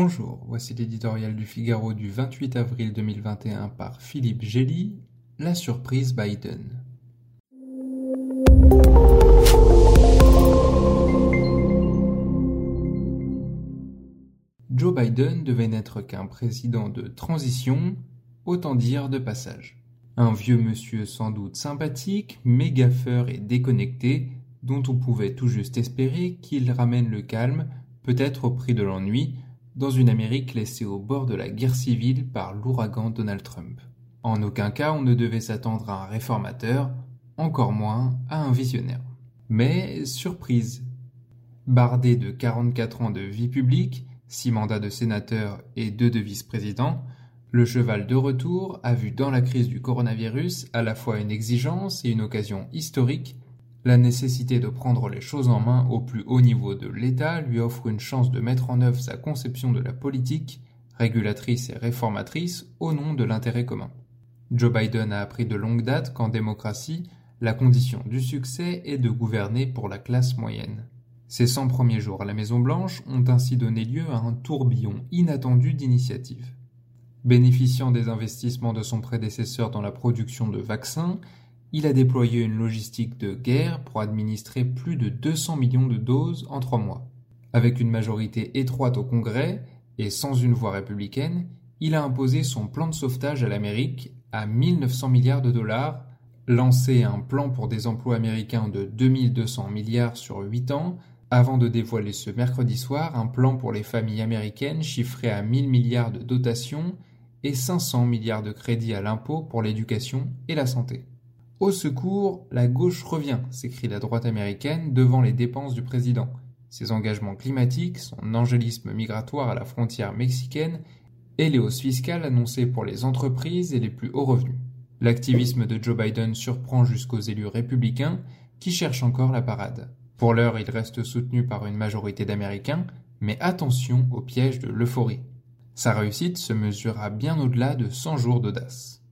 Bonjour, voici l'éditorial du Figaro du 28 avril 2021 par Philippe Gély, La surprise Biden. Joe Biden devait n'être qu'un président de transition, autant dire de passage. Un vieux monsieur sans doute sympathique, mais gaffeur et déconnecté, dont on pouvait tout juste espérer qu'il ramène le calme, peut-être au prix de l'ennui, dans une Amérique laissée au bord de la guerre civile par l'ouragan Donald Trump. En aucun cas on ne devait s'attendre à un réformateur, encore moins à un visionnaire. Mais surprise. Bardé de 44 ans de vie publique, six mandats de sénateur et deux de vice-président, le cheval de retour a vu dans la crise du coronavirus à la fois une exigence et une occasion historique la nécessité de prendre les choses en main au plus haut niveau de l'État lui offre une chance de mettre en œuvre sa conception de la politique, régulatrice et réformatrice, au nom de l'intérêt commun. Joe Biden a appris de longue date qu'en démocratie, la condition du succès est de gouverner pour la classe moyenne. Ces 100 premiers jours à la Maison-Blanche ont ainsi donné lieu à un tourbillon inattendu d'initiatives. Bénéficiant des investissements de son prédécesseur dans la production de vaccins, il a déployé une logistique de guerre pour administrer plus de 200 millions de doses en trois mois. Avec une majorité étroite au Congrès et sans une voix républicaine, il a imposé son plan de sauvetage à l'Amérique à 1900 milliards de dollars, lancé un plan pour des emplois américains de 2200 milliards sur 8 ans, avant de dévoiler ce mercredi soir un plan pour les familles américaines chiffré à 1000 milliards de dotations et 500 milliards de crédits à l'impôt pour l'éducation et la santé. Au secours, la gauche revient, s'écrie la droite américaine devant les dépenses du président. Ses engagements climatiques, son angélisme migratoire à la frontière mexicaine et les hausses fiscales annoncées pour les entreprises et les plus hauts revenus. L'activisme de Joe Biden surprend jusqu'aux élus républicains qui cherchent encore la parade. Pour l'heure, il reste soutenu par une majorité d'Américains, mais attention au piège de l'euphorie. Sa réussite se mesurera bien au-delà de 100 jours d'audace.